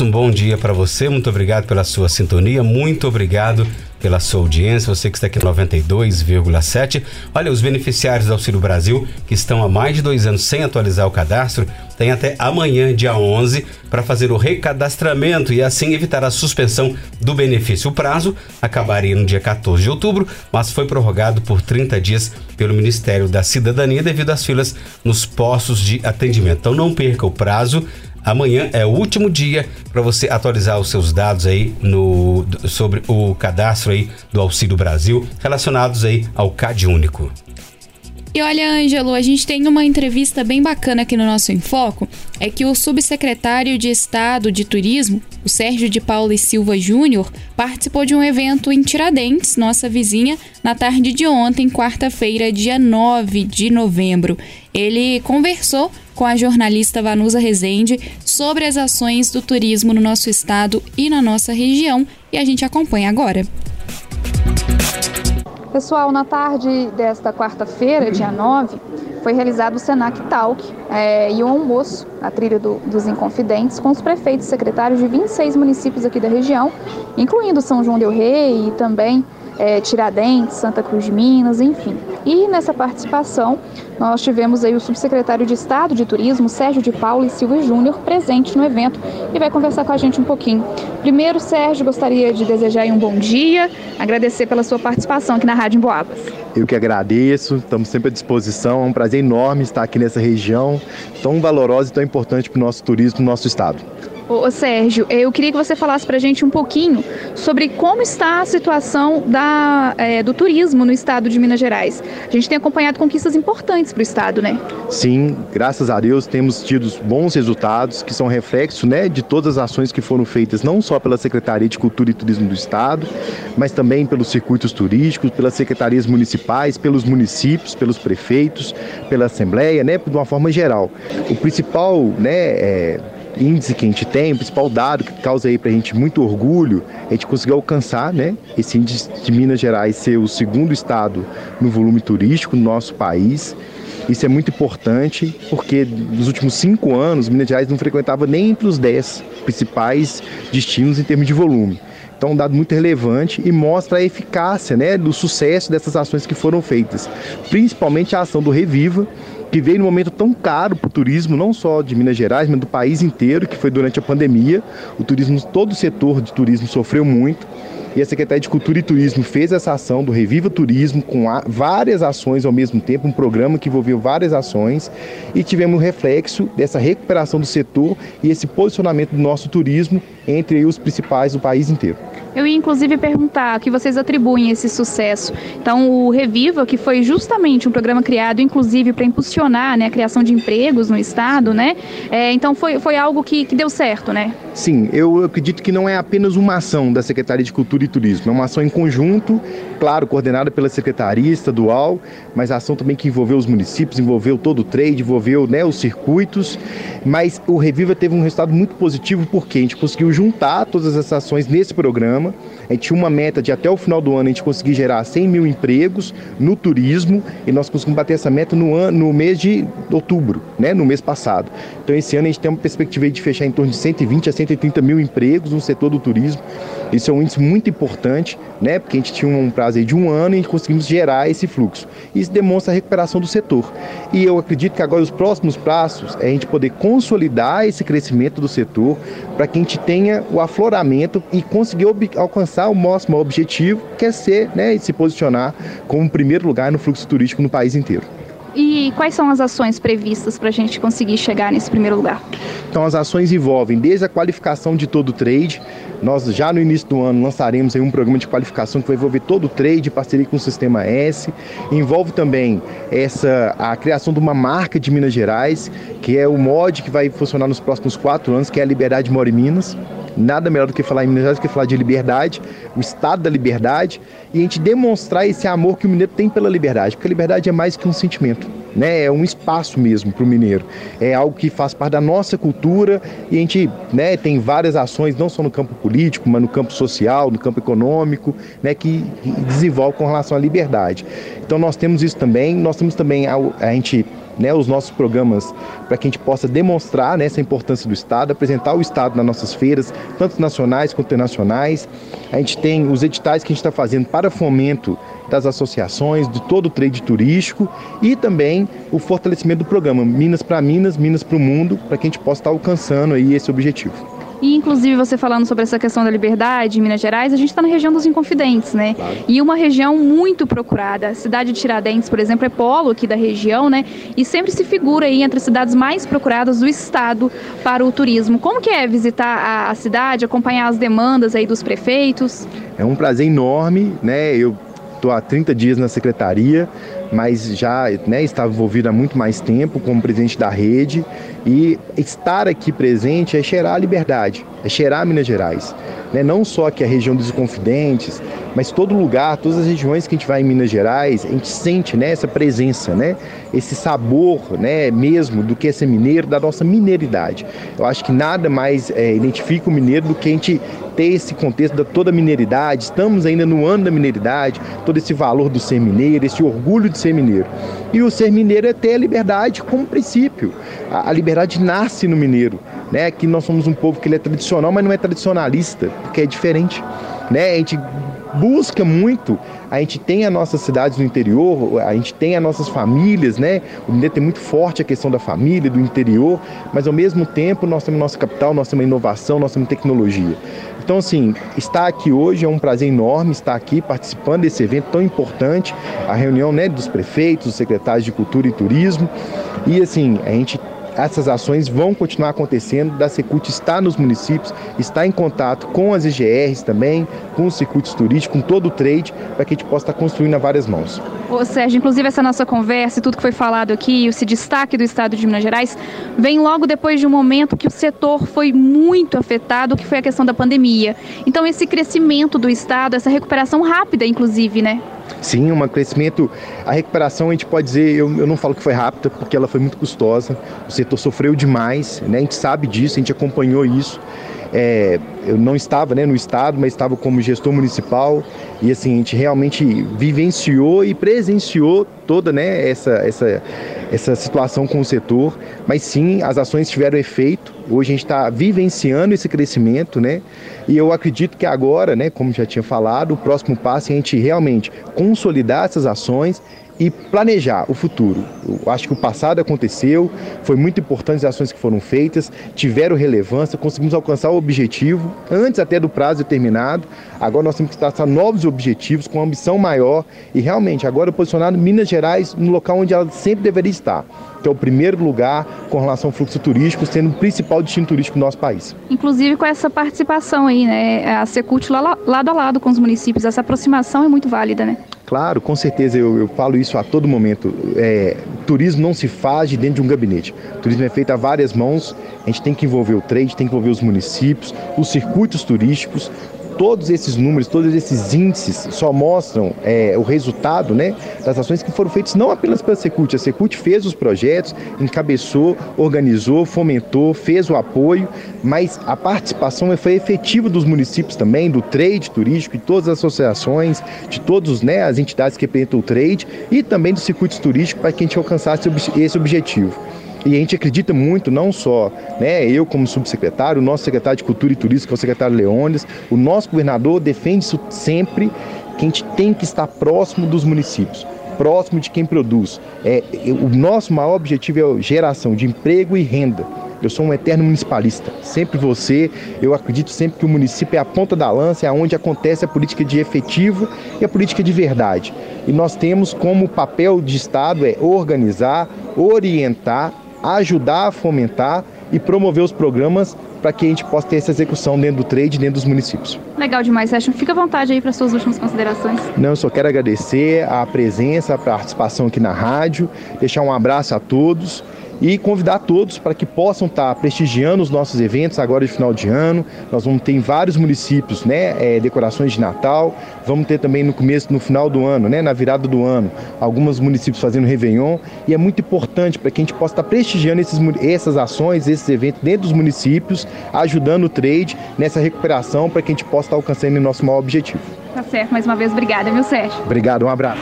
Um bom dia para você, muito obrigado pela sua sintonia, muito obrigado pela sua audiência, você que está aqui 92,7. Olha, os beneficiários do Auxílio Brasil, que estão há mais de dois anos sem atualizar o cadastro, têm até amanhã, dia 11, para fazer o recadastramento e assim evitar a suspensão do benefício. O prazo acabaria no dia 14 de outubro, mas foi prorrogado por 30 dias pelo Ministério da Cidadania devido às filas nos postos de atendimento. Então não perca o prazo Amanhã é o último dia para você atualizar os seus dados aí no, sobre o cadastro aí do Auxílio Brasil relacionados aí ao CAD único. E olha, Ângelo, a gente tem uma entrevista bem bacana aqui no nosso Enfoco. É que o subsecretário de Estado de Turismo, o Sérgio de Paula e Silva Júnior, participou de um evento em Tiradentes, nossa vizinha, na tarde de ontem, quarta-feira, dia 9 de novembro. Ele conversou com a jornalista Vanusa Rezende sobre as ações do turismo no nosso estado e na nossa região e a gente acompanha agora. Pessoal, na tarde desta quarta-feira, dia 9, foi realizado o Senac Talk é, e o almoço na trilha do, dos Inconfidentes com os prefeitos e secretários de 26 municípios aqui da região, incluindo São João del Rei e também é, Tiradentes, Santa Cruz de Minas, enfim. E nessa participação, nós tivemos aí o subsecretário de Estado de Turismo, Sérgio de Paula e Silva Júnior, presente no evento e vai conversar com a gente um pouquinho. Primeiro, Sérgio, gostaria de desejar um bom dia, agradecer pela sua participação aqui na Rádio Emboabas. Eu que agradeço, estamos sempre à disposição, é um prazer enorme estar aqui nessa região tão valorosa e tão importante para o nosso turismo, no nosso estado. Ô, Sérgio, eu queria que você falasse para a gente um pouquinho sobre como está a situação da, é, do turismo no estado de Minas Gerais. A gente tem acompanhado conquistas importantes para o estado, né? Sim, graças a Deus temos tido bons resultados que são reflexo né, de todas as ações que foram feitas não só pela Secretaria de Cultura e Turismo do Estado, mas também pelos circuitos turísticos, pelas secretarias municipais, pelos municípios, pelos prefeitos, pela Assembleia, né, de uma forma geral. O principal né, é, índice que a gente tem, o principal dado que causa aí para a gente muito orgulho, a gente conseguiu alcançar, né, esse índice de Minas Gerais ser o segundo estado no volume turístico no nosso país. Isso é muito importante porque nos últimos cinco anos Minas Gerais não frequentava nem entre os dez principais destinos em termos de volume. Então, um dado muito relevante e mostra a eficácia né, do sucesso dessas ações que foram feitas, principalmente a ação do Reviva, que veio num momento tão caro para o turismo, não só de Minas Gerais, mas do país inteiro, que foi durante a pandemia. O turismo, todo o setor de turismo sofreu muito. E a Secretaria de Cultura e Turismo fez essa ação do Reviva Turismo com várias ações ao mesmo tempo, um programa que envolveu várias ações e tivemos um reflexo dessa recuperação do setor e esse posicionamento do nosso turismo entre os principais do país inteiro. Eu ia inclusive perguntar que vocês atribuem esse sucesso. Então, o Reviva, que foi justamente um programa criado, inclusive, para impulsionar né, a criação de empregos no Estado, né? É, então, foi, foi algo que, que deu certo, né? Sim, eu acredito que não é apenas uma ação da Secretaria de Cultura e Turismo, é uma ação em conjunto, claro, coordenada pela Secretaria Estadual, mas ação também que envolveu os municípios, envolveu todo o trade, envolveu né, os circuitos, mas o Reviva teve um resultado muito positivo porque a gente conseguiu juntar todas essas ações nesse programa, a gente tinha uma meta de até o final do ano a gente conseguir gerar 100 mil empregos no turismo e nós conseguimos bater essa meta no, ano, no mês de outubro, né, no mês passado. Então esse ano a gente tem uma perspectiva de fechar em torno de 120 a 130 mil empregos no setor do turismo. Isso é um índice muito importante, né? Porque a gente tinha um prazo de um ano e conseguimos gerar esse fluxo. Isso demonstra a recuperação do setor. E eu acredito que agora os próximos passos é a gente poder consolidar esse crescimento do setor para que a gente tenha o afloramento e conseguir alcançar o nosso objetivo, que é ser, né, e se posicionar como primeiro lugar no fluxo turístico no país inteiro. E quais são as ações previstas para a gente conseguir chegar nesse primeiro lugar? Então, as ações envolvem desde a qualificação de todo o trade. Nós já no início do ano lançaremos um programa de qualificação que vai envolver todo o trade, parceria com o Sistema S. Envolve também essa a criação de uma marca de Minas Gerais, que é o mod que vai funcionar nos próximos quatro anos, que é a Liberdade Mora em Minas nada melhor do que falar em Minas Gerais do que falar de liberdade, o estado da liberdade, e a gente demonstrar esse amor que o mineiro tem pela liberdade, porque a liberdade é mais que um sentimento, né? É um espaço mesmo para o mineiro. É algo que faz parte da nossa cultura e a gente, né, tem várias ações não só no campo político, mas no campo social, no campo econômico, né, que desenvolve com relação à liberdade. Então nós temos isso também, nós temos também a, a gente né, os nossos programas para que a gente possa demonstrar né, essa importância do Estado, apresentar o Estado nas nossas feiras, tanto nacionais quanto internacionais. A gente tem os editais que a gente está fazendo para fomento das associações, de todo o trade turístico e também o fortalecimento do programa Minas para Minas, Minas para o Mundo, para que a gente possa estar alcançando aí esse objetivo. E inclusive você falando sobre essa questão da liberdade em Minas Gerais, a gente está na região dos Inconfidentes, né? Claro. E uma região muito procurada. A cidade de Tiradentes, por exemplo, é polo aqui da região, né? E sempre se figura aí entre as cidades mais procuradas do estado para o turismo. Como que é visitar a, a cidade, acompanhar as demandas aí dos prefeitos? É um prazer enorme, né? Eu estou há 30 dias na secretaria, mas já né, estava envolvido há muito mais tempo como presidente da rede. E estar aqui presente é cheirar a liberdade, é cheirar Minas Gerais. Né? Não só aqui a região dos Confidentes, mas todo lugar, todas as regiões que a gente vai em Minas Gerais, a gente sente né, essa presença, né? esse sabor né, mesmo do que é ser mineiro, da nossa mineiridade. Eu acho que nada mais é, identifica o mineiro do que a gente ter esse contexto da toda a mineiridade. Estamos ainda no ano da mineiridade, todo esse valor do ser mineiro, esse orgulho de ser mineiro. E o ser mineiro é ter a liberdade como princípio. A, a liberdade nasce no mineiro, né? Que nós somos um povo que ele é tradicional, mas não é tradicionalista, porque é diferente, né? A gente busca muito. A gente tem as nossas cidades no interior, a gente tem as nossas famílias, né? O Mineiro tem muito forte a questão da família, do interior, mas ao mesmo tempo nós temos nossa capital, nós temos inovação, nós temos tecnologia. Então, assim, estar aqui hoje é um prazer enorme estar aqui participando desse evento tão importante, a reunião né, dos prefeitos, dos secretários de Cultura e Turismo. E, assim, a gente essas ações vão continuar acontecendo. Da Secult está nos municípios, está em contato com as IGRs também, com os circuitos turísticos, com todo o trade, para que a gente possa estar construindo a várias mãos. Ô Sérgio, inclusive essa nossa conversa e tudo que foi falado aqui, esse destaque do Estado de Minas Gerais, vem logo depois de um momento que o setor foi muito afetado, que foi a questão da pandemia. Então esse crescimento do Estado, essa recuperação rápida, inclusive, né? Sim, um crescimento. A recuperação, a gente pode dizer, eu, eu não falo que foi rápida, porque ela foi muito custosa. O setor sofreu demais, né? a gente sabe disso, a gente acompanhou isso. É, eu não estava né, no estado, mas estava como gestor municipal e assim a gente realmente vivenciou e presenciou toda né, essa, essa, essa situação com o setor. Mas sim, as ações tiveram efeito. Hoje a gente está vivenciando esse crescimento, né? E eu acredito que agora, né, como já tinha falado, o próximo passo é a gente realmente consolidar essas ações e planejar o futuro. Eu acho que o passado aconteceu, foi muito importante as ações que foram feitas, tiveram relevância, conseguimos alcançar o objetivo antes até do prazo determinado. Agora nós temos que traçar novos objetivos com ambição maior e realmente agora posicionado Minas Gerais no local onde ela sempre deveria estar, que é o primeiro lugar com relação ao fluxo turístico, sendo o principal destino turístico do nosso país. Inclusive com essa participação aí, né, a Secult lado a lado com os municípios, essa aproximação é muito válida, né? Claro, com certeza, eu, eu falo isso a todo momento. É, turismo não se faz de dentro de um gabinete. O turismo é feito a várias mãos. A gente tem que envolver o trade, tem que envolver os municípios, os circuitos turísticos, todos esses números, todos esses índices só mostram é, o resultado né, das ações que foram feitas não apenas pela Secult. A Secult fez os projetos, encabeçou, organizou, fomentou, fez o apoio, mas a participação foi efetiva dos municípios também, do trade turístico e todas as associações, de todas né, as entidades que representam o trade e também dos circuitos turísticos para que a gente alcançasse esse objetivo. E a gente acredita muito, não só né, eu como subsecretário, o nosso secretário de Cultura e Turismo, que é o secretário Leônidas, o nosso governador defende isso sempre, que a gente tem que estar próximo dos municípios próximo de quem produz. É, o nosso maior objetivo é geração de emprego e renda. Eu sou um eterno municipalista. Sempre você, eu acredito sempre que o município é a ponta da lança, é onde acontece a política de efetivo e a política de verdade. E nós temos como papel de Estado é organizar, orientar ajudar a fomentar e promover os programas para que a gente possa ter essa execução dentro do trade, dentro dos municípios. Legal demais, Sérgio. Fica à vontade aí para suas últimas considerações. Não, eu só quero agradecer a presença, a participação aqui na rádio, deixar um abraço a todos e convidar todos para que possam estar prestigiando os nossos eventos agora de final de ano. Nós vamos ter em vários municípios né, é, decorações de Natal, vamos ter também no começo, no final do ano, né, na virada do ano, alguns municípios fazendo Réveillon e é muito importante para que a gente possa estar prestigiando esses, essas ações, esses eventos dentro dos municípios, ajudando o trade nessa recuperação para que a gente possa estar alcançando o nosso maior objetivo. Tá certo, mais uma vez, obrigada, viu, Sérgio? Obrigado, um abraço.